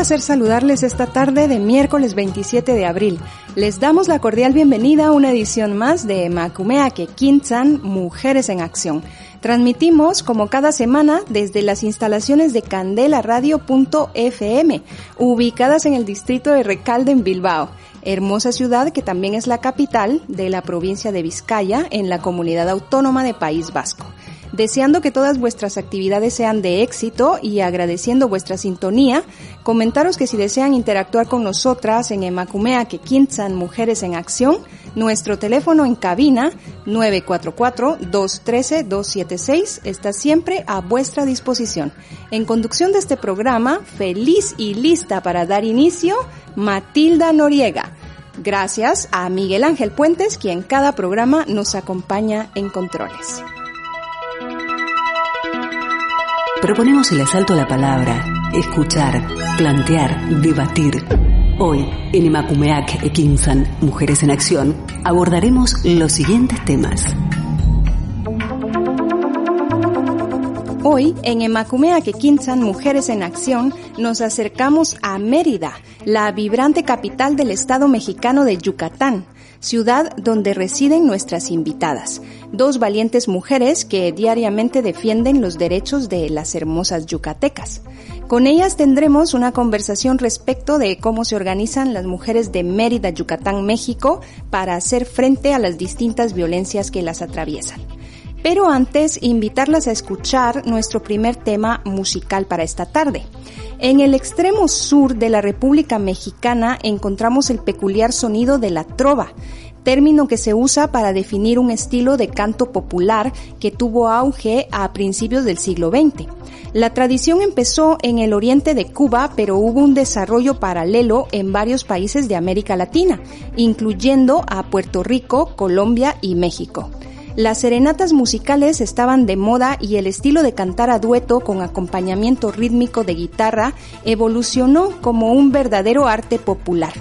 Placer saludarles esta tarde de miércoles 27 de abril. Les damos la cordial bienvenida a una edición más de Makumeake Kintsan Mujeres en Acción. Transmitimos como cada semana desde las instalaciones de Candela Radio.fm, ubicadas en el distrito de Recalde en Bilbao, hermosa ciudad que también es la capital de la provincia de Vizcaya en la comunidad autónoma de País Vasco deseando que todas vuestras actividades sean de éxito y agradeciendo vuestra sintonía, comentaros que si desean interactuar con nosotras en Emacumea que Quintzan Mujeres en Acción, nuestro teléfono en cabina 944-213-276 está siempre a vuestra disposición. En conducción de este programa, feliz y lista para dar inicio, Matilda Noriega. Gracias a Miguel Ángel Puentes, quien cada programa nos acompaña en controles. Proponemos el asalto a la palabra, escuchar, plantear, debatir. Hoy, en Emakumeak Ekinsan, Mujeres en Acción, abordaremos los siguientes temas. Hoy, en Emakumeak Ekinsan, Mujeres en Acción, nos acercamos a Mérida, la vibrante capital del estado mexicano de Yucatán, ciudad donde residen nuestras invitadas, dos valientes mujeres que diariamente defienden los derechos de las hermosas yucatecas. Con ellas tendremos una conversación respecto de cómo se organizan las mujeres de Mérida, Yucatán, México, para hacer frente a las distintas violencias que las atraviesan. Pero antes, invitarlas a escuchar nuestro primer tema musical para esta tarde. En el extremo sur de la República Mexicana encontramos el peculiar sonido de la trova, término que se usa para definir un estilo de canto popular que tuvo auge a principios del siglo XX. La tradición empezó en el oriente de Cuba, pero hubo un desarrollo paralelo en varios países de América Latina, incluyendo a Puerto Rico, Colombia y México. Las serenatas musicales estaban de moda y el estilo de cantar a dueto con acompañamiento rítmico de guitarra evolucionó como un verdadero arte popular.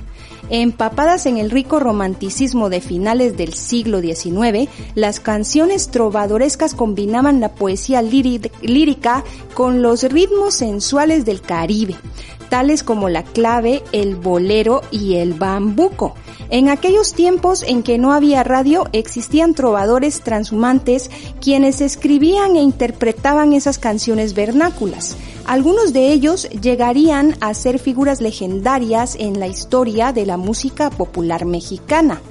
Empapadas en el rico romanticismo de finales del siglo XIX, las canciones trovadorescas combinaban la poesía lírica con los ritmos sensuales del Caribe, tales como la clave, el bolero y el bambuco. En aquellos tiempos en que no había radio, existían trovadores transhumantes quienes escribían e interpretaban esas canciones vernáculas. Algunos de ellos llegarían a ser figuras legendarias en la historia de la música popular mexicana.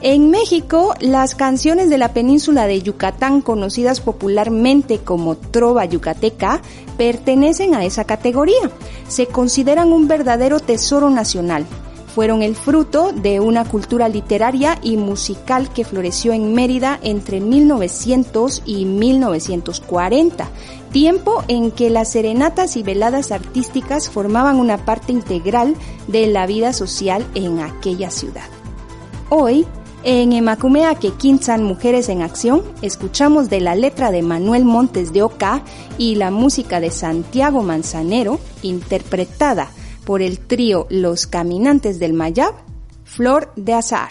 En México, las canciones de la península de Yucatán, conocidas popularmente como trova yucateca, pertenecen a esa categoría. Se consideran un verdadero tesoro nacional fueron el fruto de una cultura literaria y musical que floreció en Mérida entre 1900 y 1940, tiempo en que las serenatas y veladas artísticas formaban una parte integral de la vida social en aquella ciudad. Hoy, en Emacumea que Quinzan Mujeres en Acción, escuchamos de la letra de Manuel Montes de Oca y la música de Santiago Manzanero, interpretada por el trío Los Caminantes del Mayab, Flor de Azar.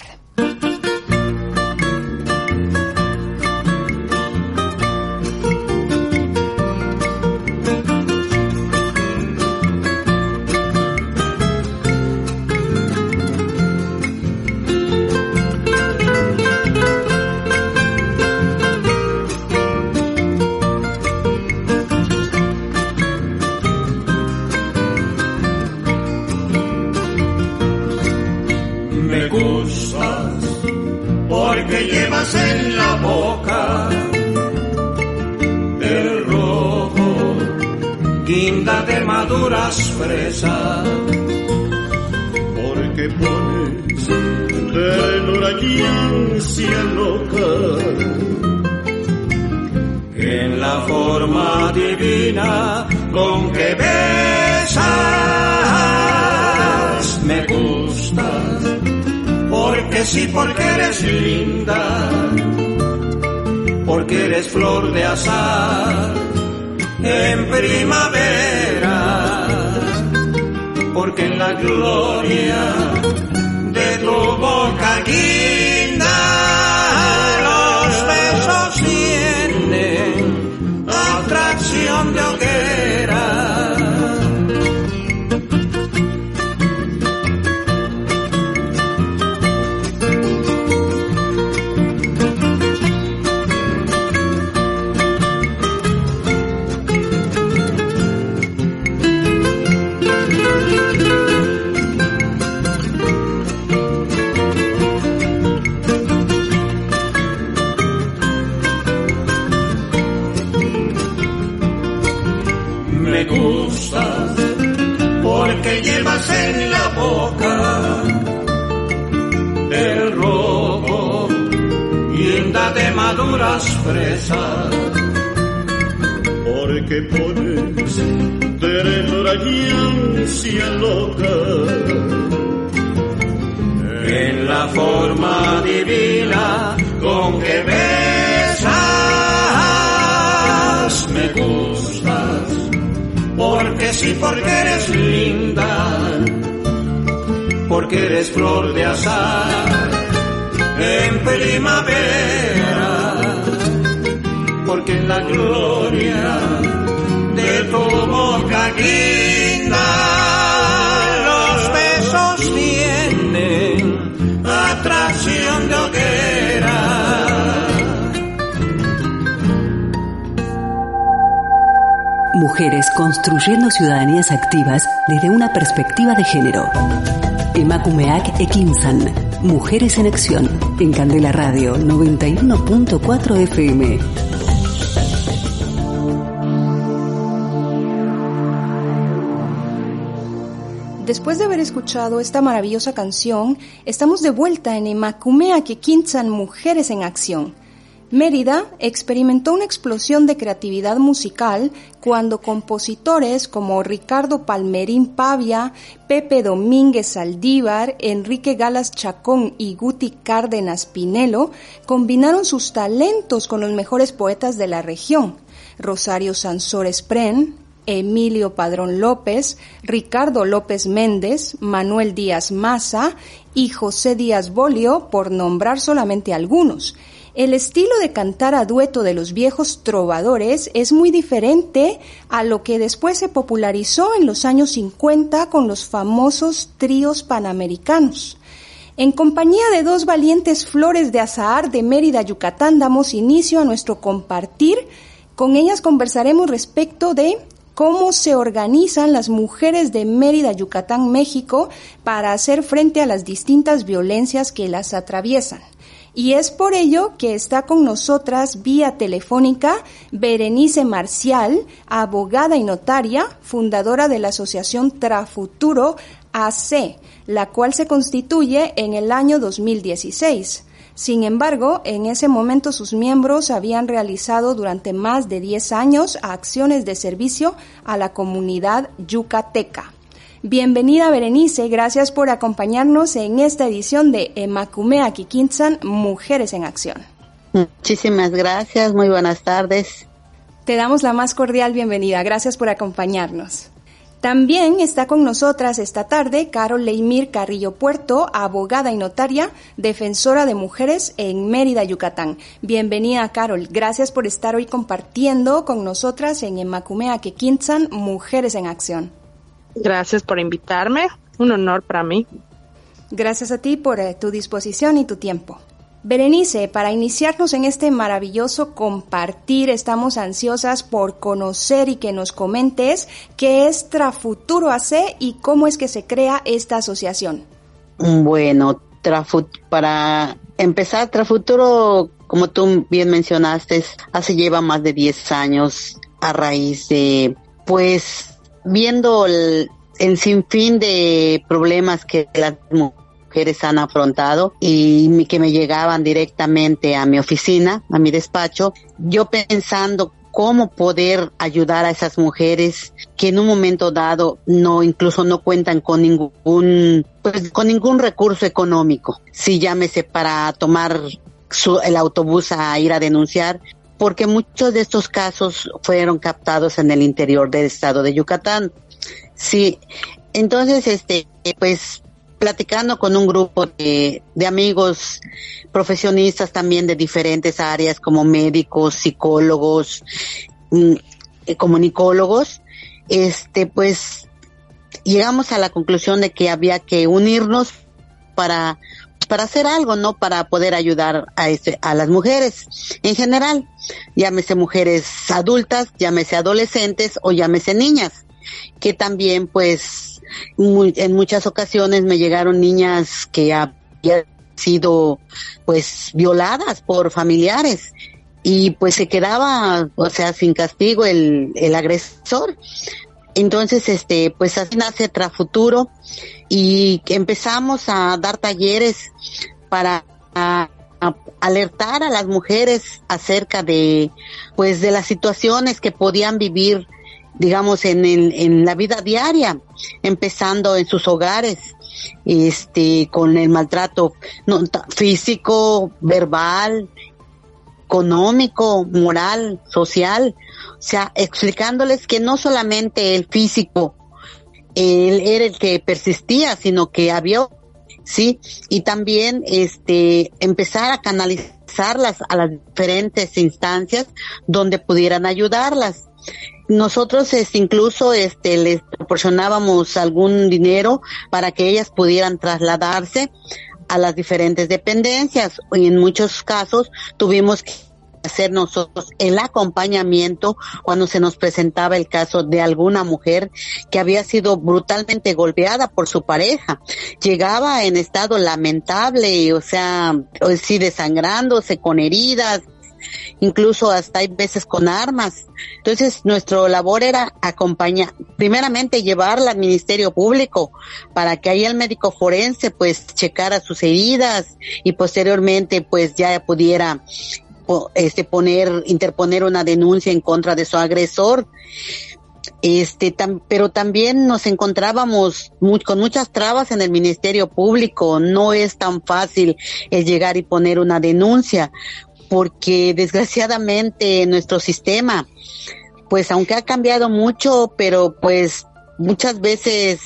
Desde una perspectiva de género. Emakumeak Ekinsan. Mujeres en Acción. En Candela Radio 91.4 FM. Después de haber escuchado esta maravillosa canción, estamos de vuelta en Emakumeak Ekinsan Mujeres en Acción. Mérida experimentó una explosión de creatividad musical cuando compositores como Ricardo Palmerín Pavia, Pepe Domínguez Saldívar, Enrique Galas Chacón y Guti Cárdenas Pinelo combinaron sus talentos con los mejores poetas de la región, Rosario Sansores Pren, Emilio Padrón López, Ricardo López Méndez, Manuel Díaz Maza y José Díaz Bolio, por nombrar solamente algunos, el estilo de cantar a dueto de los viejos trovadores es muy diferente a lo que después se popularizó en los años 50 con los famosos tríos panamericanos. En compañía de dos valientes flores de azahar de Mérida, Yucatán, damos inicio a nuestro compartir. Con ellas conversaremos respecto de cómo se organizan las mujeres de Mérida, Yucatán, México, para hacer frente a las distintas violencias que las atraviesan. Y es por ello que está con nosotras vía telefónica Berenice Marcial, abogada y notaria, fundadora de la Asociación Trafuturo AC, la cual se constituye en el año 2016. Sin embargo, en ese momento sus miembros habían realizado durante más de 10 años acciones de servicio a la comunidad yucateca. Bienvenida Berenice, gracias por acompañarnos en esta edición de Emakumea Kikintsan, Mujeres en Acción. Muchísimas gracias, muy buenas tardes. Te damos la más cordial bienvenida, gracias por acompañarnos. También está con nosotras esta tarde Carol Leimir Carrillo Puerto, abogada y notaria, defensora de mujeres en Mérida, Yucatán. Bienvenida, Carol. Gracias por estar hoy compartiendo con nosotras en Emacumea Kikintsan, Mujeres en Acción. Gracias por invitarme, un honor para mí. Gracias a ti por eh, tu disposición y tu tiempo. Berenice, para iniciarnos en este maravilloso compartir, estamos ansiosas por conocer y que nos comentes qué es Trafuturo AC y cómo es que se crea esta asociación. Bueno, para empezar, Trafuturo, como tú bien mencionaste, hace lleva más de 10 años a raíz de pues viendo el, el sinfín de problemas que las mujeres han afrontado y que me llegaban directamente a mi oficina, a mi despacho, yo pensando cómo poder ayudar a esas mujeres que en un momento dado no incluso no cuentan con ningún pues con ningún recurso económico. Si llámese para tomar el autobús a ir a denunciar porque muchos de estos casos fueron captados en el interior del estado de Yucatán. Sí entonces este pues platicando con un grupo de, amigos profesionistas también de diferentes áreas como médicos, psicólogos, mm, eh, comunicólogos, este pues llegamos a la conclusión de que había que unirnos para para hacer algo, ¿no? Para poder ayudar a, ese, a las mujeres en general, llámese mujeres adultas, llámese adolescentes o llámese niñas, que también pues en muchas ocasiones me llegaron niñas que habían sido pues violadas por familiares y pues se quedaba, o sea, sin castigo el, el agresor. Entonces, este, pues así nace Trafuturo y empezamos a dar talleres para alertar a las mujeres acerca de, pues, de las situaciones que podían vivir digamos, en, en la vida diaria, empezando en sus hogares, este, con el maltrato físico, verbal, económico, moral, social, sea, explicándoles que no solamente el físico él era el que persistía, sino que había, sí, y también este empezar a canalizarlas a las diferentes instancias donde pudieran ayudarlas. Nosotros este, incluso este, les proporcionábamos algún dinero para que ellas pudieran trasladarse a las diferentes dependencias y en muchos casos tuvimos que hacer nosotros el acompañamiento cuando se nos presentaba el caso de alguna mujer que había sido brutalmente golpeada por su pareja. Llegaba en estado lamentable, o sea, sí desangrándose con heridas, incluso hasta hay veces con armas. Entonces, nuestro labor era acompañar, primeramente llevarla al Ministerio Público para que ahí el médico forense pues checara sus heridas y posteriormente pues ya pudiera este poner interponer una denuncia en contra de su agresor. Este pero también nos encontrábamos con muchas trabas en el ministerio público. No es tan fácil el llegar y poner una denuncia porque desgraciadamente nuestro sistema, pues aunque ha cambiado mucho, pero pues muchas veces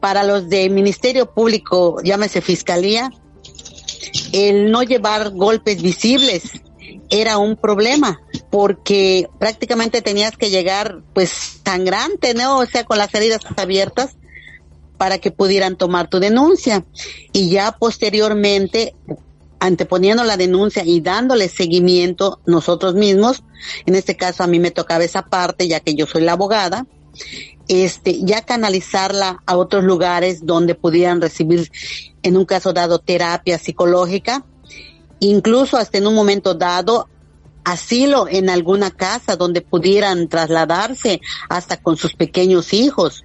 para los de Ministerio Público, llámese Fiscalía, el no llevar golpes visibles era un problema porque prácticamente tenías que llegar pues sangrante, ¿no? O sea, con las heridas abiertas para que pudieran tomar tu denuncia. Y ya posteriormente anteponiendo la denuncia y dándole seguimiento nosotros mismos, en este caso a mí me tocaba esa parte ya que yo soy la abogada, este, ya canalizarla a otros lugares donde pudieran recibir, en un caso dado, terapia psicológica, incluso hasta en un momento dado, asilo en alguna casa donde pudieran trasladarse hasta con sus pequeños hijos.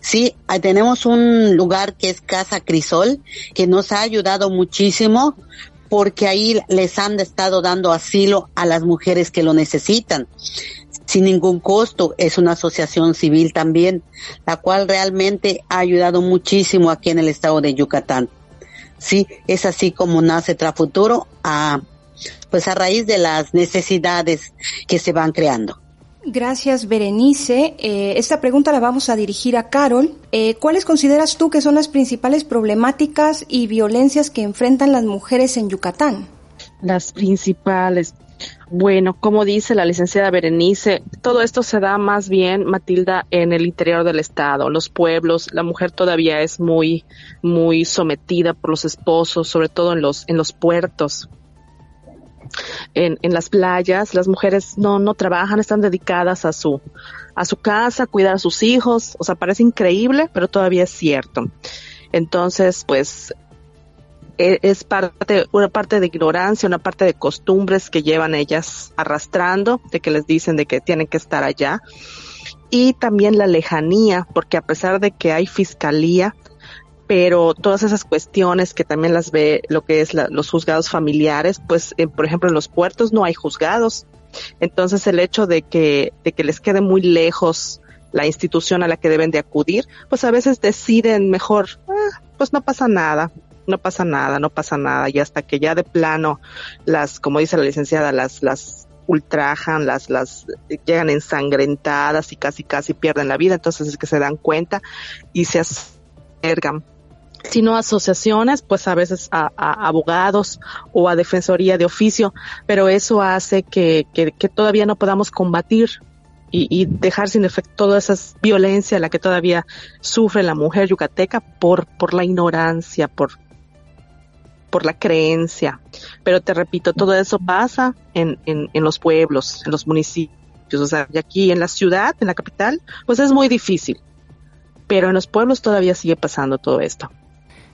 Sí, tenemos un lugar que es Casa Crisol, que nos ha ayudado muchísimo porque ahí les han estado dando asilo a las mujeres que lo necesitan sin ningún costo. Es una asociación civil también, la cual realmente ha ayudado muchísimo aquí en el estado de Yucatán. Sí, es así como nace Trafuturo a, pues a raíz de las necesidades que se van creando. Gracias, Berenice. Eh, esta pregunta la vamos a dirigir a Carol. Eh, ¿Cuáles consideras tú que son las principales problemáticas y violencias que enfrentan las mujeres en Yucatán? Las principales. Bueno, como dice la licenciada Berenice, todo esto se da más bien, Matilda, en el interior del estado, los pueblos, la mujer todavía es muy, muy sometida por los esposos, sobre todo en los, en los puertos. En, en las playas, las mujeres no, no trabajan, están dedicadas a su, a su casa, a cuidar a sus hijos, o sea, parece increíble, pero todavía es cierto. Entonces, pues, es parte, una parte de ignorancia, una parte de costumbres que llevan ellas arrastrando, de que les dicen de que tienen que estar allá. y también la lejanía, porque a pesar de que hay fiscalía, pero todas esas cuestiones que también las ve lo que es los juzgados familiares, pues por ejemplo en los puertos no hay juzgados. Entonces el hecho de que, de que les quede muy lejos la institución a la que deben de acudir, pues a veces deciden mejor, ah, pues no pasa nada, no pasa nada, no pasa nada, y hasta que ya de plano las, como dice la licenciada, las, las ultrajan, las, las llegan ensangrentadas y casi casi pierden la vida, entonces es que se dan cuenta y se acercan. Sino asociaciones, pues a veces a, abogados o a defensoría de oficio, pero eso hace que, que, todavía no podamos combatir y, y, dejar sin efecto toda esa violencia la que todavía sufre la mujer yucateca por, por la ignorancia, por, por la creencia. Pero te repito, todo eso pasa en, en, los pueblos, en los municipios, o sea, y aquí en la ciudad, en la capital, pues es muy difícil. Pero en los pueblos todavía sigue pasando todo esto.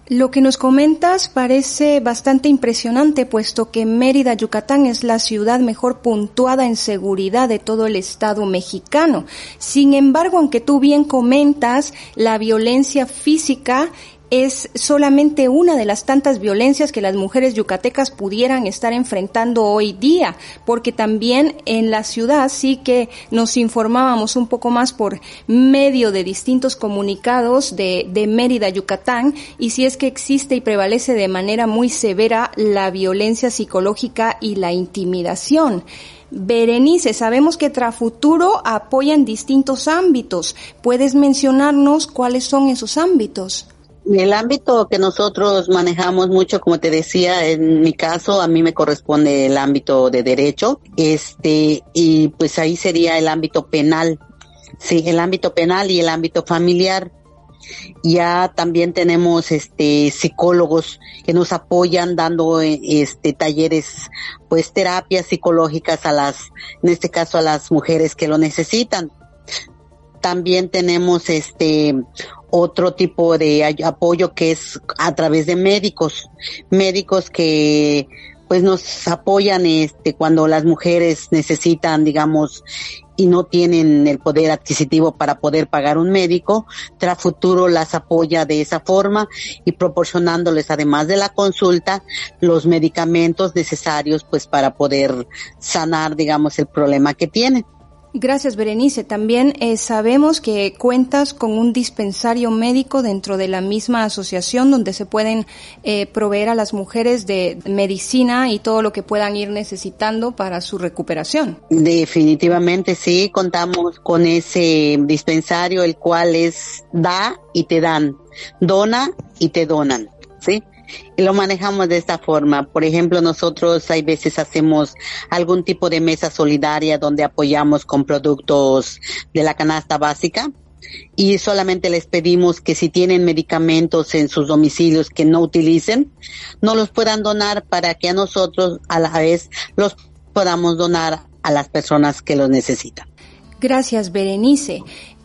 Lo que nos comentas parece bastante impresionante, puesto que Mérida, Yucatán, es la ciudad mejor puntuada en seguridad de todo el Estado mexicano. Sin embargo, aunque tú bien comentas, la violencia física es solamente una de las tantas violencias que las mujeres yucatecas pudieran estar enfrentando hoy día, porque también en la ciudad sí que nos informábamos un poco más por medio de distintos comunicados de, de Mérida, Yucatán, y si es que existe y prevalece de manera muy severa la violencia psicológica y la intimidación. Berenice, sabemos que Trafuturo apoya en distintos ámbitos. ¿Puedes mencionarnos cuáles son esos ámbitos? El ámbito que nosotros manejamos mucho, como te decía, en mi caso, a mí me corresponde el ámbito de derecho, este, y pues ahí sería el ámbito penal, sí, el ámbito penal y el ámbito familiar. Ya también tenemos este psicólogos que nos apoyan dando este talleres pues terapias psicológicas a las en este caso a las mujeres que lo necesitan. También tenemos este otro tipo de apoyo que es a través de médicos, médicos que pues nos apoyan este cuando las mujeres necesitan, digamos, y no tienen el poder adquisitivo para poder pagar un médico, Trafuturo las apoya de esa forma y proporcionándoles además de la consulta los medicamentos necesarios pues para poder sanar, digamos, el problema que tienen. Gracias, Berenice. También eh, sabemos que cuentas con un dispensario médico dentro de la misma asociación donde se pueden eh, proveer a las mujeres de medicina y todo lo que puedan ir necesitando para su recuperación. Definitivamente sí, contamos con ese dispensario, el cual es da y te dan, dona y te donan. ¿sí? Y lo manejamos de esta forma. Por ejemplo, nosotros hay veces hacemos algún tipo de mesa solidaria donde apoyamos con productos de la canasta básica y solamente les pedimos que si tienen medicamentos en sus domicilios que no utilicen, no los puedan donar para que a nosotros a la vez los podamos donar a las personas que los necesitan. Gracias, Berenice.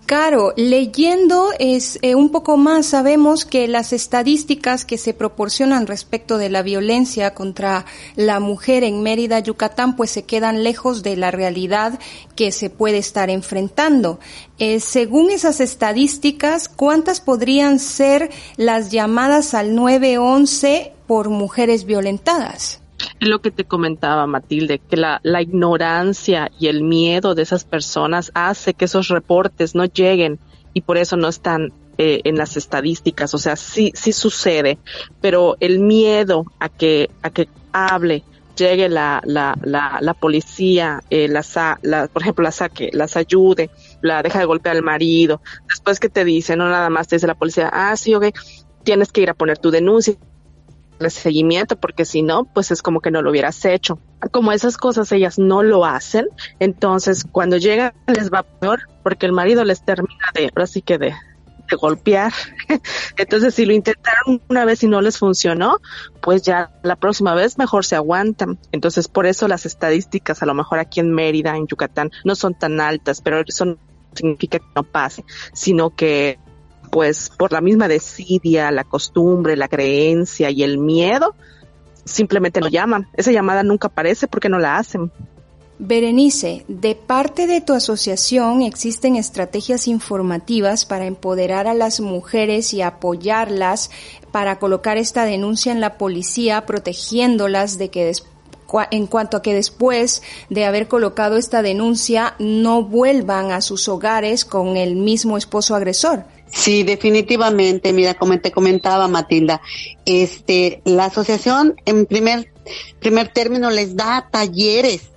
Caro, leyendo es eh, un poco más sabemos que las estadísticas que se proporcionan respecto de la violencia contra la mujer en Mérida, Yucatán, pues se quedan lejos de la realidad que se puede estar enfrentando. Eh, según esas estadísticas, ¿cuántas podrían ser las llamadas al 911 por mujeres violentadas? Es lo que te comentaba, Matilde, que la, la ignorancia y el miedo de esas personas hace que esos reportes no lleguen y por eso no están eh, en las estadísticas. O sea, sí, sí sucede, pero el miedo a que, a que hable, llegue la, la, la, la policía, eh, la, la, por ejemplo, la saque, las ayude, la deja de golpear al marido. Después que te dice, no nada más te dice la policía, ah, sí, ok, tienes que ir a poner tu denuncia seguimiento, porque si no, pues es como que no lo hubieras hecho. Como esas cosas ellas no lo hacen, entonces cuando llegan les va peor, porque el marido les termina de, así que de, de golpear. entonces si lo intentaron una vez y no les funcionó, pues ya la próxima vez mejor se aguantan. Entonces por eso las estadísticas a lo mejor aquí en Mérida, en Yucatán, no son tan altas, pero eso no significa que no pase, sino que pues por la misma desidia, la costumbre, la creencia y el miedo, simplemente no llaman. Esa llamada nunca aparece porque no la hacen. Berenice, de parte de tu asociación existen estrategias informativas para empoderar a las mujeres y apoyarlas para colocar esta denuncia en la policía, protegiéndolas de que en cuanto a que después de haber colocado esta denuncia no vuelvan a sus hogares con el mismo esposo agresor. Sí, definitivamente. Mira, como te comentaba Matilda, este, la asociación en primer primer término les da talleres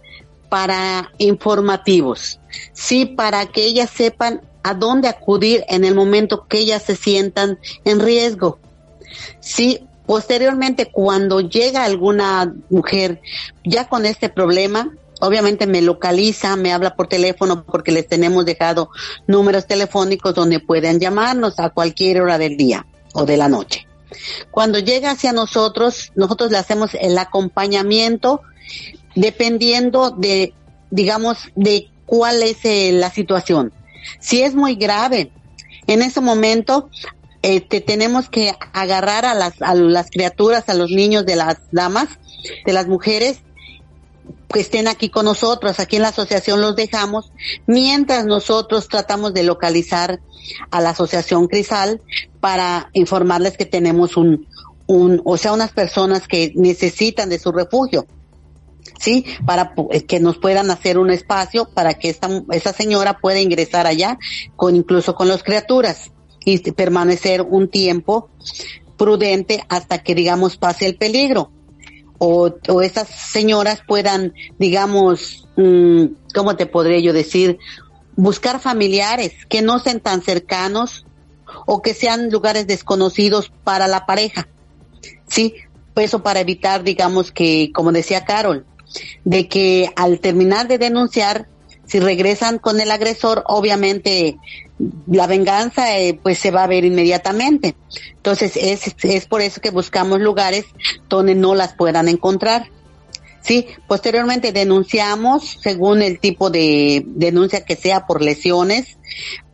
para informativos, sí, para que ellas sepan a dónde acudir en el momento que ellas se sientan en riesgo. Sí, posteriormente cuando llega alguna mujer ya con este problema, obviamente me localiza, me habla por teléfono porque les tenemos dejado números telefónicos donde pueden llamarnos a cualquier hora del día o de la noche. Cuando llega hacia nosotros, nosotros le hacemos el acompañamiento dependiendo de, digamos, de cuál es eh, la situación. Si es muy grave, en ese momento este, tenemos que agarrar a las, a las criaturas, a los niños de las damas, de las mujeres, que estén aquí con nosotros, aquí en la asociación los dejamos, mientras nosotros tratamos de localizar a la asociación Crisal para informarles que tenemos un, un, o sea, unas personas que necesitan de su refugio. ¿sí? Para eh, que nos puedan hacer un espacio para que esta, esa señora pueda ingresar allá con incluso con las criaturas y permanecer un tiempo prudente hasta que digamos pase el peligro o, o esas señoras puedan digamos mm, cómo te podría yo decir buscar familiares que no sean tan cercanos o que sean lugares desconocidos para la pareja sí eso para evitar digamos que como decía Carol de que al terminar de denunciar, si regresan con el agresor, obviamente la venganza eh, pues se va a ver inmediatamente. Entonces es, es por eso que buscamos lugares donde no las puedan encontrar. Sí, posteriormente denunciamos según el tipo de denuncia que sea por lesiones,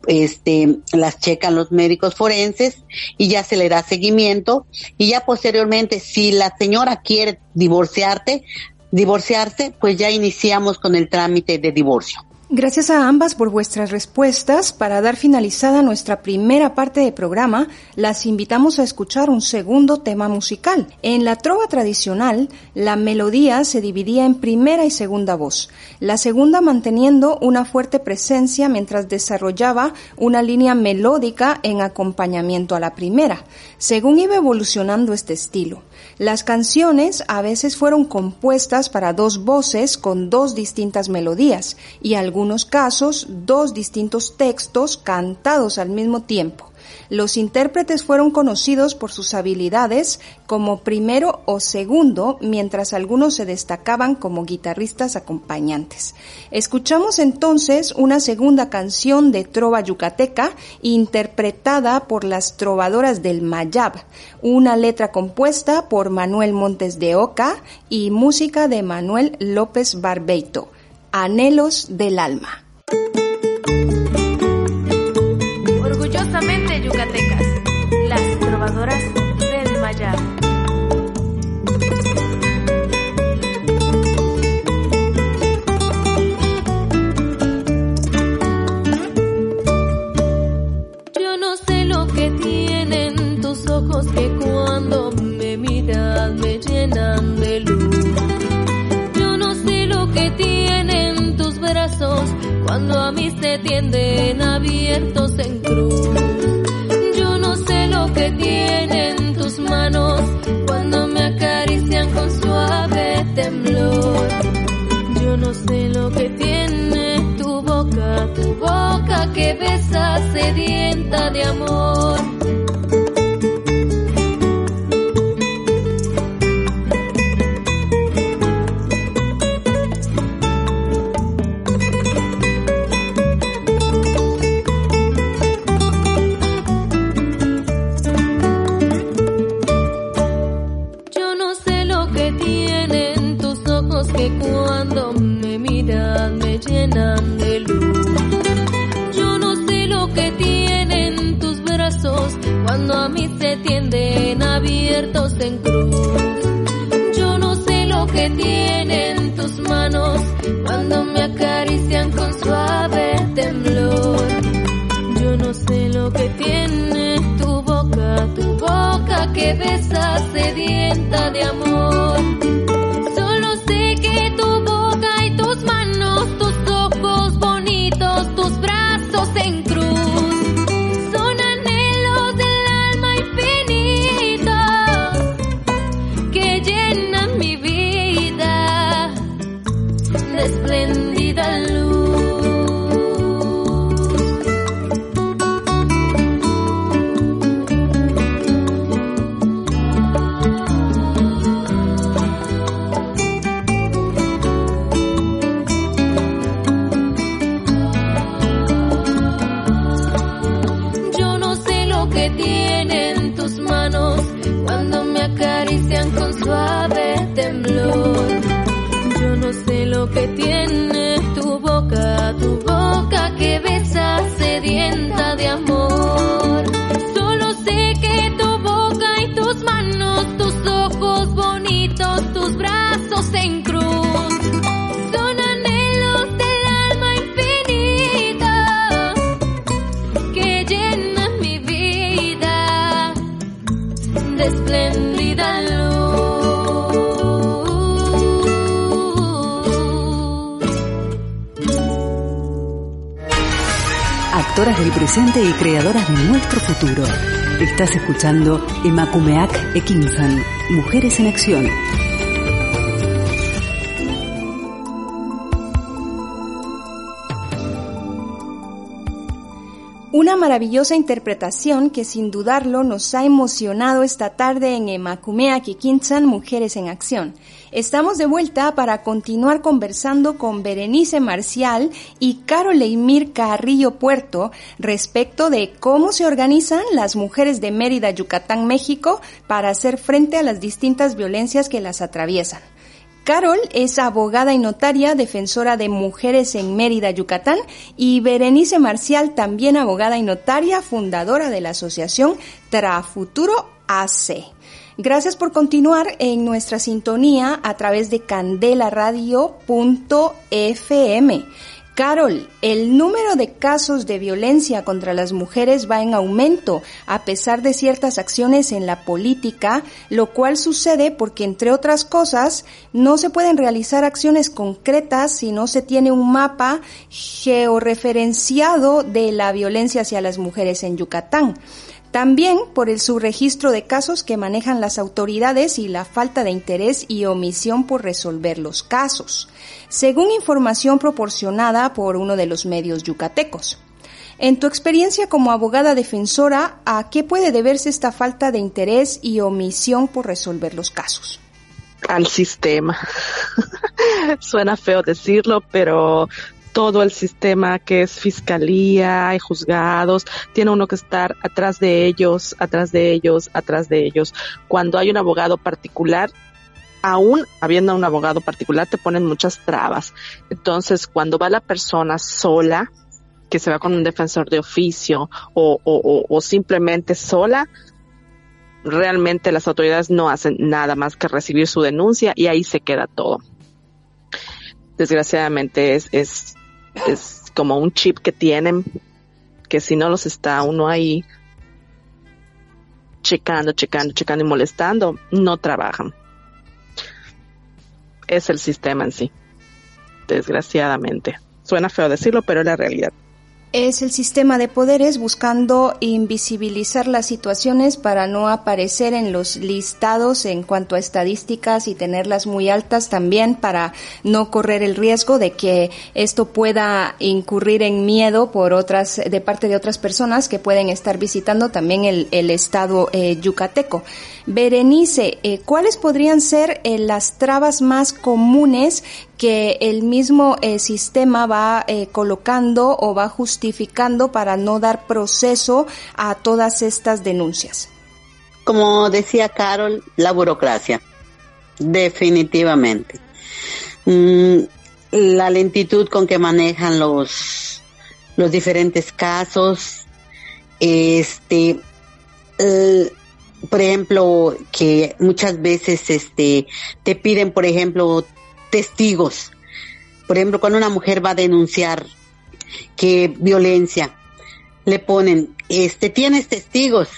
este, las checan los médicos forenses y ya se le da seguimiento y ya posteriormente si la señora quiere divorciarte, divorciarse, pues ya iniciamos con el trámite de divorcio. Gracias a ambas por vuestras respuestas. Para dar finalizada nuestra primera parte de programa, las invitamos a escuchar un segundo tema musical. En la trova tradicional, la melodía se dividía en primera y segunda voz, la segunda manteniendo una fuerte presencia mientras desarrollaba una línea melódica en acompañamiento a la primera, según iba evolucionando este estilo. Las canciones a veces fueron compuestas para dos voces con dos distintas melodías y en algunos casos dos distintos textos cantados al mismo tiempo. Los intérpretes fueron conocidos por sus habilidades como primero o segundo, mientras algunos se destacaban como guitarristas acompañantes. Escuchamos entonces una segunda canción de trova yucateca interpretada por las trovadoras del Mayab, una letra compuesta por Manuel Montes de Oca y música de Manuel López Barbeito. Anhelos del alma. Del Mayab. Cuando a mí se tienden abiertos en cruz que tienen tus manos cuando me acarician con suave temblor. Yo no sé lo que tiene tu boca, tu boca que besa sedienta de amor. en cruz. Yo no sé lo que tienen tus manos cuando me acarician con suave temblor. Yo no sé lo que tiene tu boca, tu boca que besa sedienta de amor. Actoras del presente y creadoras de nuestro futuro. Estás escuchando Emakumeak Ekinsan, Mujeres en Acción. Una maravillosa interpretación que sin dudarlo nos ha emocionado esta tarde en Emakumea Kikinsan Mujeres en Acción. Estamos de vuelta para continuar conversando con Berenice Marcial y Carol Eimir Carrillo Puerto respecto de cómo se organizan las mujeres de Mérida, Yucatán, México para hacer frente a las distintas violencias que las atraviesan. Carol es abogada y notaria, defensora de mujeres en Mérida, Yucatán, y Berenice Marcial, también abogada y notaria, fundadora de la asociación Trafuturo AC. Gracias por continuar en nuestra sintonía a través de candelaradio.fm. Carol, el número de casos de violencia contra las mujeres va en aumento a pesar de ciertas acciones en la política, lo cual sucede porque, entre otras cosas, no se pueden realizar acciones concretas si no se tiene un mapa georreferenciado de la violencia hacia las mujeres en Yucatán. También por el subregistro de casos que manejan las autoridades y la falta de interés y omisión por resolver los casos, según información proporcionada por uno de los medios yucatecos. En tu experiencia como abogada defensora, ¿a qué puede deberse esta falta de interés y omisión por resolver los casos? Al sistema. Suena feo decirlo, pero todo el sistema que es fiscalía y juzgados, tiene uno que estar atrás de ellos, atrás de ellos, atrás de ellos. Cuando hay un abogado particular, aún habiendo un abogado particular, te ponen muchas trabas. Entonces, cuando va la persona sola, que se va con un defensor de oficio o, simplemente sola, realmente las autoridades no hacen nada más que recibir su denuncia y ahí se queda todo. Desgraciadamente es, es, es como un chip que tienen que si no los está uno ahí checando, checando, checando y molestando, no trabajan. Es el sistema en sí, desgraciadamente. Suena feo decirlo, pero es la realidad. Es el sistema de poderes buscando invisibilizar las situaciones para no aparecer en los listados en cuanto a estadísticas y tenerlas muy altas también para no correr el riesgo de que esto pueda incurrir en miedo por otras de parte de otras personas que pueden estar visitando también el, el estado eh, yucateco. Berenice, eh, ¿cuáles podrían ser eh, las trabas más comunes que el mismo eh, sistema va eh, colocando o va justificando para no dar proceso a todas estas denuncias? Como decía Carol, la burocracia, definitivamente. Mm, la lentitud con que manejan los, los diferentes casos, este, por ejemplo, que muchas veces este te piden, por ejemplo, testigos. Por ejemplo, cuando una mujer va a denunciar que violencia, le ponen, este, tienes testigos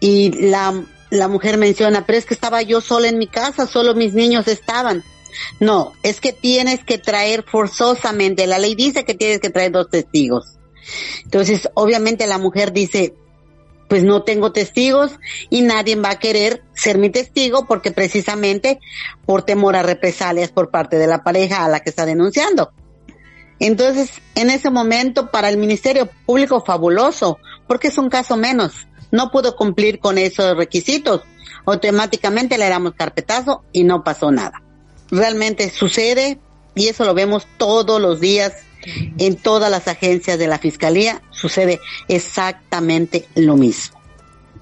y la la mujer menciona, pero es que estaba yo sola en mi casa, solo mis niños estaban. No, es que tienes que traer forzosamente, la ley dice que tienes que traer dos testigos. Entonces, obviamente la mujer dice, pues no tengo testigos y nadie va a querer ser mi testigo porque precisamente por temor a represalias por parte de la pareja a la que está denunciando. Entonces, en ese momento, para el Ministerio Público, fabuloso, porque es un caso menos. No pudo cumplir con esos requisitos. Automáticamente le damos carpetazo y no pasó nada. Realmente sucede y eso lo vemos todos los días en todas las agencias de la Fiscalía sucede exactamente lo mismo.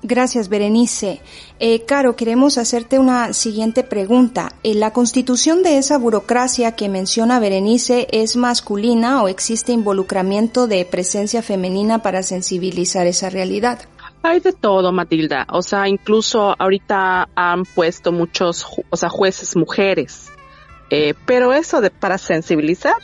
Gracias, Berenice. Eh, Caro, queremos hacerte una siguiente pregunta. Eh, ¿La constitución de esa burocracia que menciona Berenice es masculina o existe involucramiento de presencia femenina para sensibilizar esa realidad? Hay de todo, Matilda. O sea, incluso ahorita han puesto muchos, o sea, jueces mujeres. Eh, pero eso de para sensibilizar,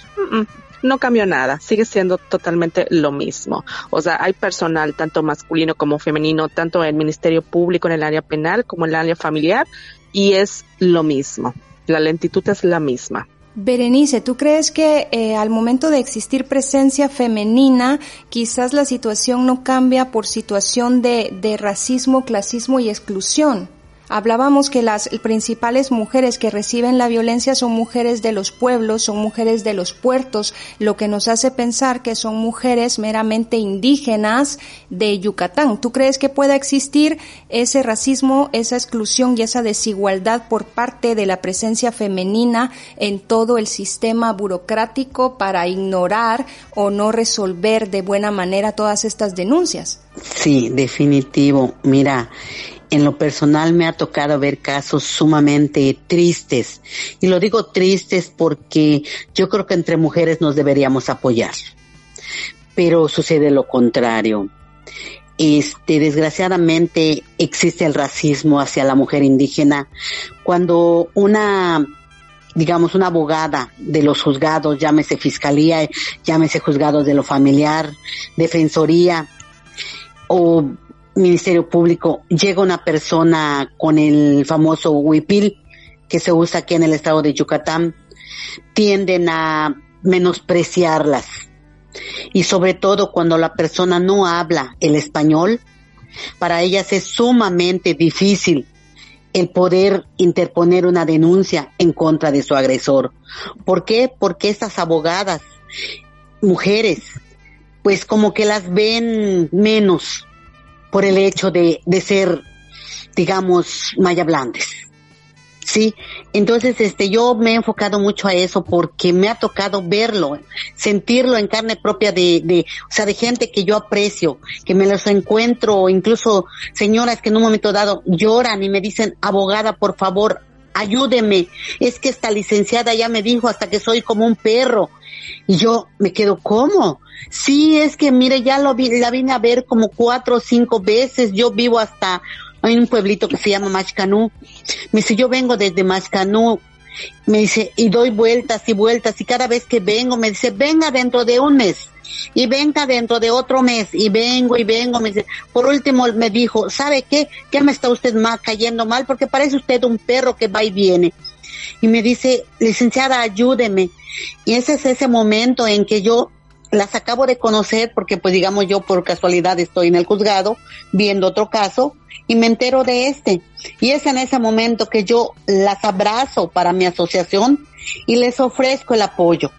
no cambió nada, sigue siendo totalmente lo mismo. O sea, hay personal tanto masculino como femenino, tanto en el Ministerio Público en el área penal como en el área familiar, y es lo mismo. La lentitud es la misma. Berenice, ¿tú crees que eh, al momento de existir presencia femenina, quizás la situación no cambia por situación de, de racismo, clasismo y exclusión? Hablábamos que las principales mujeres que reciben la violencia son mujeres de los pueblos, son mujeres de los puertos, lo que nos hace pensar que son mujeres meramente indígenas de Yucatán. ¿Tú crees que pueda existir ese racismo, esa exclusión y esa desigualdad por parte de la presencia femenina en todo el sistema burocrático para ignorar o no resolver de buena manera todas estas denuncias? Sí, definitivo. Mira, en lo personal me ha tocado ver casos sumamente tristes. Y lo digo tristes porque yo creo que entre mujeres nos deberíamos apoyar. Pero sucede lo contrario. Este, desgraciadamente existe el racismo hacia la mujer indígena cuando una digamos, una abogada de los juzgados, llámese fiscalía, llámese juzgados de lo familiar, defensoría, o Ministerio Público llega una persona con el famoso huipil que se usa aquí en el estado de Yucatán, tienden a menospreciarlas. Y sobre todo cuando la persona no habla el español, para ellas es sumamente difícil el poder interponer una denuncia en contra de su agresor. ¿Por qué? Porque estas abogadas, mujeres, pues como que las ven menos, por el hecho de, de ser, digamos, maya blandes. Sí, entonces este yo me he enfocado mucho a eso porque me ha tocado verlo, sentirlo en carne propia de, de, o sea, de gente que yo aprecio, que me los encuentro, incluso señoras que en un momento dado lloran y me dicen, abogada, por favor, ayúdeme, es que esta licenciada ya me dijo hasta que soy como un perro. Y yo me quedo, ¿cómo? Sí, es que mire, ya lo vi, la vine a ver como cuatro o cinco veces. Yo vivo hasta, hay un pueblito que se llama Machcanú. Me dice, yo vengo desde Machcanú. Me dice, y doy vueltas y vueltas. Y cada vez que vengo, me dice, venga dentro de un mes. Y venga dentro de otro mes. Y vengo y vengo. Me dice, por último me dijo, ¿sabe qué? ¿Qué me está usted mal, cayendo mal? Porque parece usted un perro que va y viene. Y me dice, licenciada, ayúdeme. Y ese es ese momento en que yo las acabo de conocer porque pues digamos yo por casualidad estoy en el juzgado viendo otro caso y me entero de este. Y es en ese momento que yo las abrazo para mi asociación y les ofrezco el apoyo.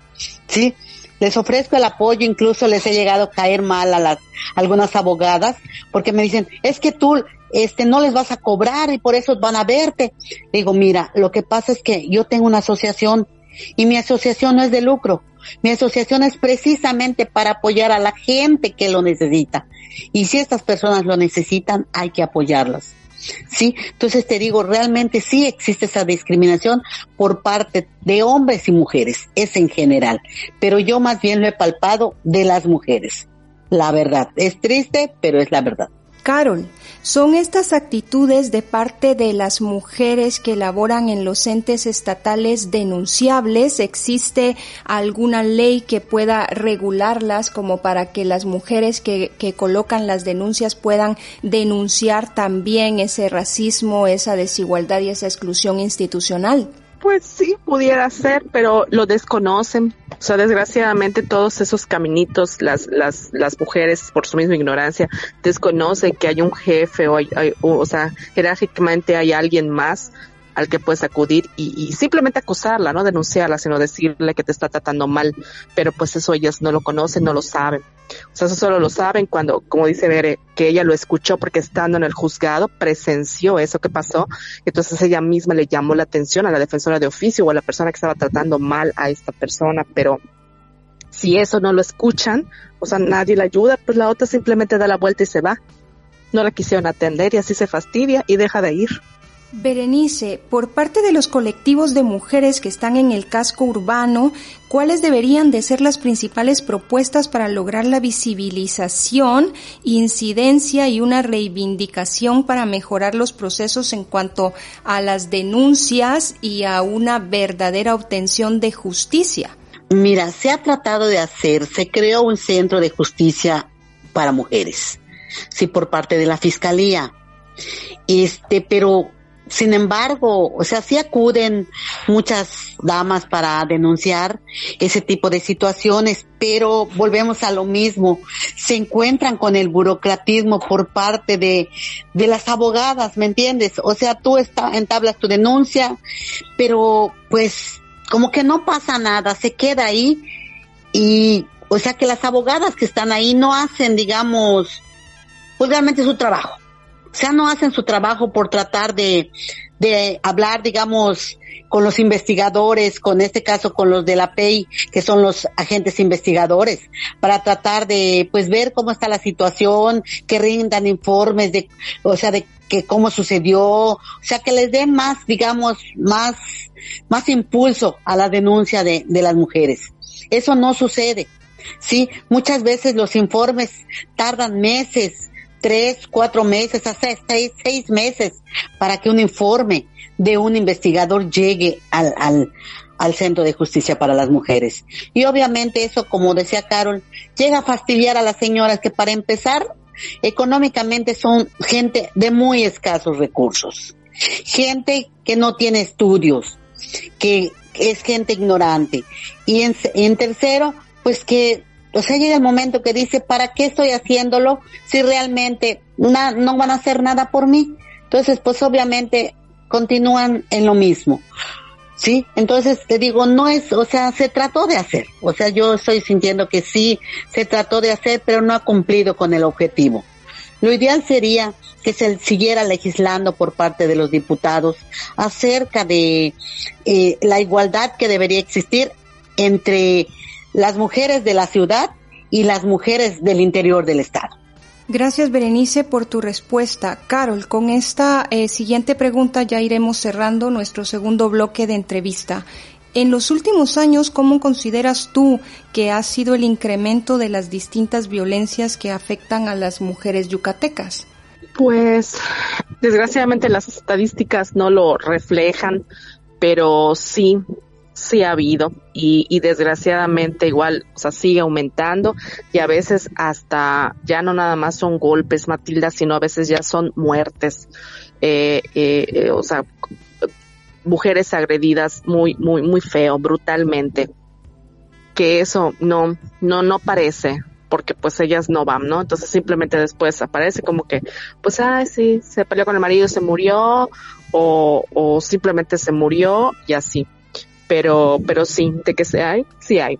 ¿Sí? Les ofrezco el apoyo, incluso les he llegado a caer mal a las algunas abogadas porque me dicen, "Es que tú este no les vas a cobrar y por eso van a verte." Digo, "Mira, lo que pasa es que yo tengo una asociación y mi asociación no es de lucro. Mi asociación es precisamente para apoyar a la gente que lo necesita. Y si estas personas lo necesitan, hay que apoyarlas. Sí, entonces te digo, realmente sí existe esa discriminación por parte de hombres y mujeres, es en general, pero yo más bien lo he palpado de las mujeres. La verdad, es triste, pero es la verdad. Carol, ¿son estas actitudes de parte de las mujeres que laboran en los entes estatales denunciables? ¿Existe alguna ley que pueda regularlas como para que las mujeres que, que colocan las denuncias puedan denunciar también ese racismo, esa desigualdad y esa exclusión institucional? Pues sí, pudiera ser, pero lo desconocen. O sea, desgraciadamente todos esos caminitos, las, las, las mujeres, por su misma ignorancia, desconocen que hay un jefe o, hay, o, sea, jerárquicamente hay alguien más al que puedes acudir y, y, simplemente acusarla, no denunciarla, sino decirle que te está tratando mal. Pero pues eso ellas no lo conocen, no lo saben. O sea, eso solo lo saben cuando, como dice Bere, que ella lo escuchó porque estando en el juzgado presenció eso que pasó. Entonces ella misma le llamó la atención a la defensora de oficio o a la persona que estaba tratando mal a esta persona. Pero si eso no lo escuchan, o sea, nadie la ayuda, pues la otra simplemente da la vuelta y se va. No la quisieron atender y así se fastidia y deja de ir. Berenice, por parte de los colectivos de mujeres que están en el casco urbano, ¿cuáles deberían de ser las principales propuestas para lograr la visibilización, incidencia y una reivindicación para mejorar los procesos en cuanto a las denuncias y a una verdadera obtención de justicia? Mira, se ha tratado de hacer, se creó un centro de justicia para mujeres, sí, por parte de la fiscalía. Este, pero sin embargo, o sea, sí acuden muchas damas para denunciar ese tipo de situaciones, pero volvemos a lo mismo. Se encuentran con el burocratismo por parte de, de las abogadas, ¿me entiendes? O sea, tú está, entablas tu denuncia, pero pues como que no pasa nada, se queda ahí y, o sea, que las abogadas que están ahí no hacen, digamos, pues realmente su trabajo o sea, no hacen su trabajo por tratar de, de hablar, digamos, con los investigadores, con este caso con los de la PEI, que son los agentes investigadores, para tratar de, pues, ver cómo está la situación, que rindan informes de, o sea, de que cómo sucedió, o sea, que les den más, digamos, más, más impulso a la denuncia de, de las mujeres. Eso no sucede. Sí, muchas veces los informes tardan meses, tres, cuatro meses, hasta seis, seis meses para que un informe de un investigador llegue al, al, al Centro de Justicia para las Mujeres. Y obviamente eso, como decía Carol, llega a fastidiar a las señoras que para empezar, económicamente son gente de muy escasos recursos. Gente que no tiene estudios, que es gente ignorante. Y en, en tercero, pues que o sea, llega el momento que dice, ¿para qué estoy haciéndolo si realmente no van a hacer nada por mí? Entonces, pues obviamente continúan en lo mismo. ¿Sí? Entonces te digo, no es, o sea, se trató de hacer. O sea, yo estoy sintiendo que sí, se trató de hacer, pero no ha cumplido con el objetivo. Lo ideal sería que se siguiera legislando por parte de los diputados acerca de eh, la igualdad que debería existir entre las mujeres de la ciudad y las mujeres del interior del estado. Gracias, Berenice, por tu respuesta. Carol, con esta eh, siguiente pregunta ya iremos cerrando nuestro segundo bloque de entrevista. En los últimos años, ¿cómo consideras tú que ha sido el incremento de las distintas violencias que afectan a las mujeres yucatecas? Pues, desgraciadamente las estadísticas no lo reflejan, pero sí, sí ha habido y, y, desgraciadamente igual, o sea, sigue aumentando y a veces hasta ya no nada más son golpes, Matilda, sino a veces ya son muertes, eh, eh, eh, o sea, mujeres agredidas muy, muy, muy feo, brutalmente, que eso no, no, no parece, porque pues ellas no van, ¿no? Entonces simplemente después aparece como que, pues, ay, sí, se peleó con el marido, se murió, o, o simplemente se murió y así pero, pero sí, de que se hay, sí hay.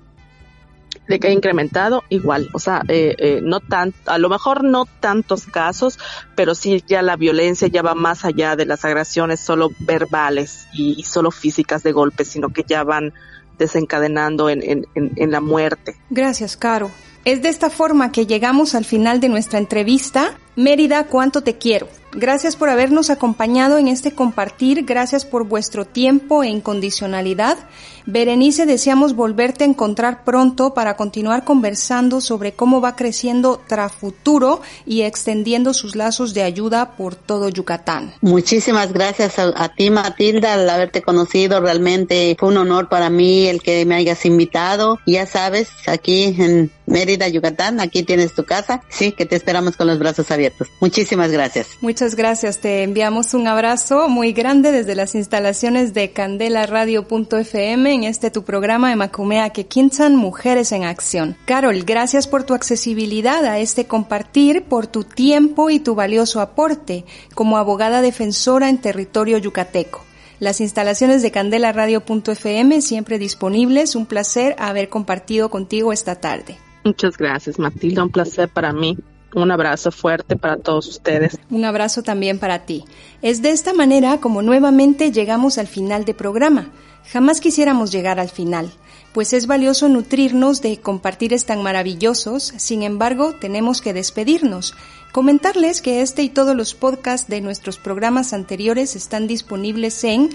De que ha incrementado, igual, o sea, eh, eh, no tan, a lo mejor no tantos casos, pero sí ya la violencia ya va más allá de las agresiones solo verbales y, y solo físicas de golpes, sino que ya van desencadenando en, en, en, en la muerte. Gracias, Caro. Es de esta forma que llegamos al final de nuestra entrevista Mérida, cuánto te quiero. Gracias por habernos acompañado en este compartir, gracias por vuestro tiempo e incondicionalidad. Berenice, deseamos volverte a encontrar pronto para continuar conversando sobre cómo va creciendo Trafuturo y extendiendo sus lazos de ayuda por todo Yucatán. Muchísimas gracias a, a ti, Matilda, al haberte conocido. Realmente fue un honor para mí el que me hayas invitado. Ya sabes, aquí en Mérida, Yucatán, aquí tienes tu casa. Sí, que te esperamos con los brazos abiertos. Muchísimas gracias. Muchas gracias. Te enviamos un abrazo muy grande desde las instalaciones de Candela Radio.fm en este tu programa de Macumea que Quintan Mujeres en Acción. Carol, gracias por tu accesibilidad a este compartir, por tu tiempo y tu valioso aporte como abogada defensora en territorio yucateco. Las instalaciones de Candela Radio.fm siempre disponibles. Un placer haber compartido contigo esta tarde. Muchas gracias, Matilda. Un placer para mí. Un abrazo fuerte para todos ustedes. Un abrazo también para ti. Es de esta manera como nuevamente llegamos al final de programa. Jamás quisiéramos llegar al final, pues es valioso nutrirnos de compartires tan maravillosos, sin embargo tenemos que despedirnos. Comentarles que este y todos los podcasts de nuestros programas anteriores están disponibles en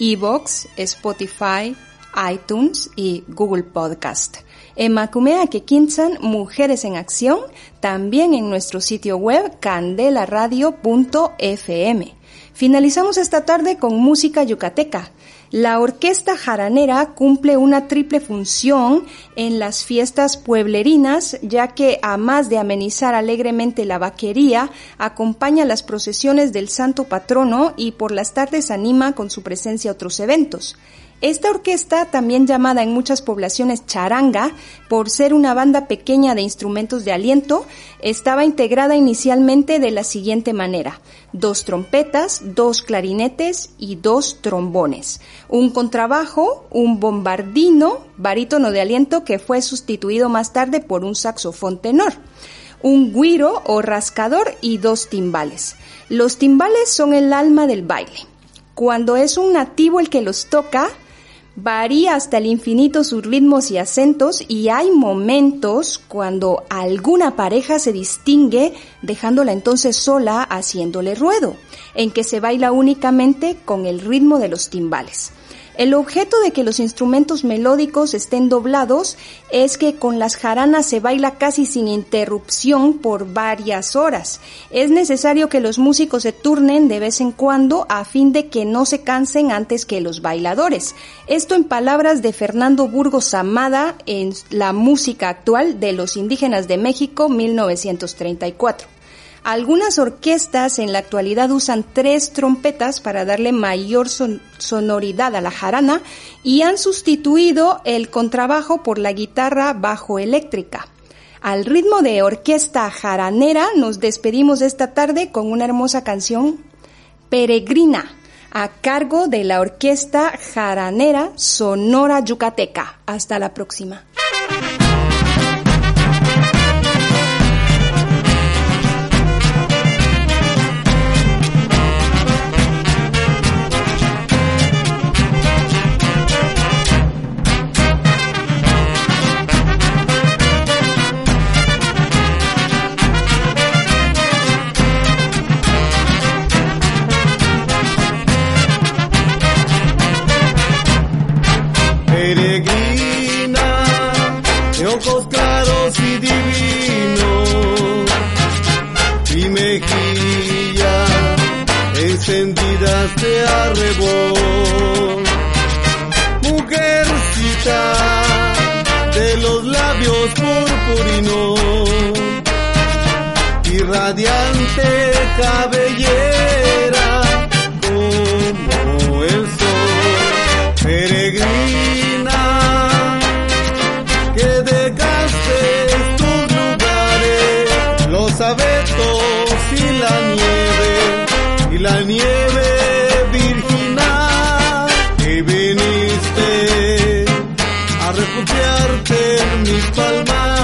Evox, Spotify, iTunes y Google Podcast. En Macumea Mujeres en Acción, también en nuestro sitio web candelaradio.fm. Finalizamos esta tarde con música yucateca. La orquesta jaranera cumple una triple función en las fiestas pueblerinas, ya que a más de amenizar alegremente la vaquería, acompaña las procesiones del santo patrono y por las tardes anima con su presencia otros eventos. Esta orquesta, también llamada en muchas poblaciones charanga, por ser una banda pequeña de instrumentos de aliento, estaba integrada inicialmente de la siguiente manera. Dos trompetas, dos clarinetes y dos trombones. Un contrabajo, un bombardino, barítono de aliento que fue sustituido más tarde por un saxofón tenor un guiro o rascador y dos timbales. Los timbales son el alma del baile. Cuando es un nativo el que los toca, Varía hasta el infinito sus ritmos y acentos y hay momentos cuando alguna pareja se distingue dejándola entonces sola haciéndole ruedo, en que se baila únicamente con el ritmo de los timbales. El objeto de que los instrumentos melódicos estén doblados es que con las jaranas se baila casi sin interrupción por varias horas. Es necesario que los músicos se turnen de vez en cuando a fin de que no se cansen antes que los bailadores. Esto en palabras de Fernando Burgos Amada en la música actual de los indígenas de México 1934. Algunas orquestas en la actualidad usan tres trompetas para darle mayor sonoridad a la jarana y han sustituido el contrabajo por la guitarra bajo eléctrica. Al ritmo de orquesta jaranera nos despedimos esta tarde con una hermosa canción, Peregrina, a cargo de la orquesta jaranera Sonora Yucateca. Hasta la próxima. Radiante cabellera como el sol. Peregrina que dejaste tus lugares, los abetos y la nieve y la nieve en mis palmares,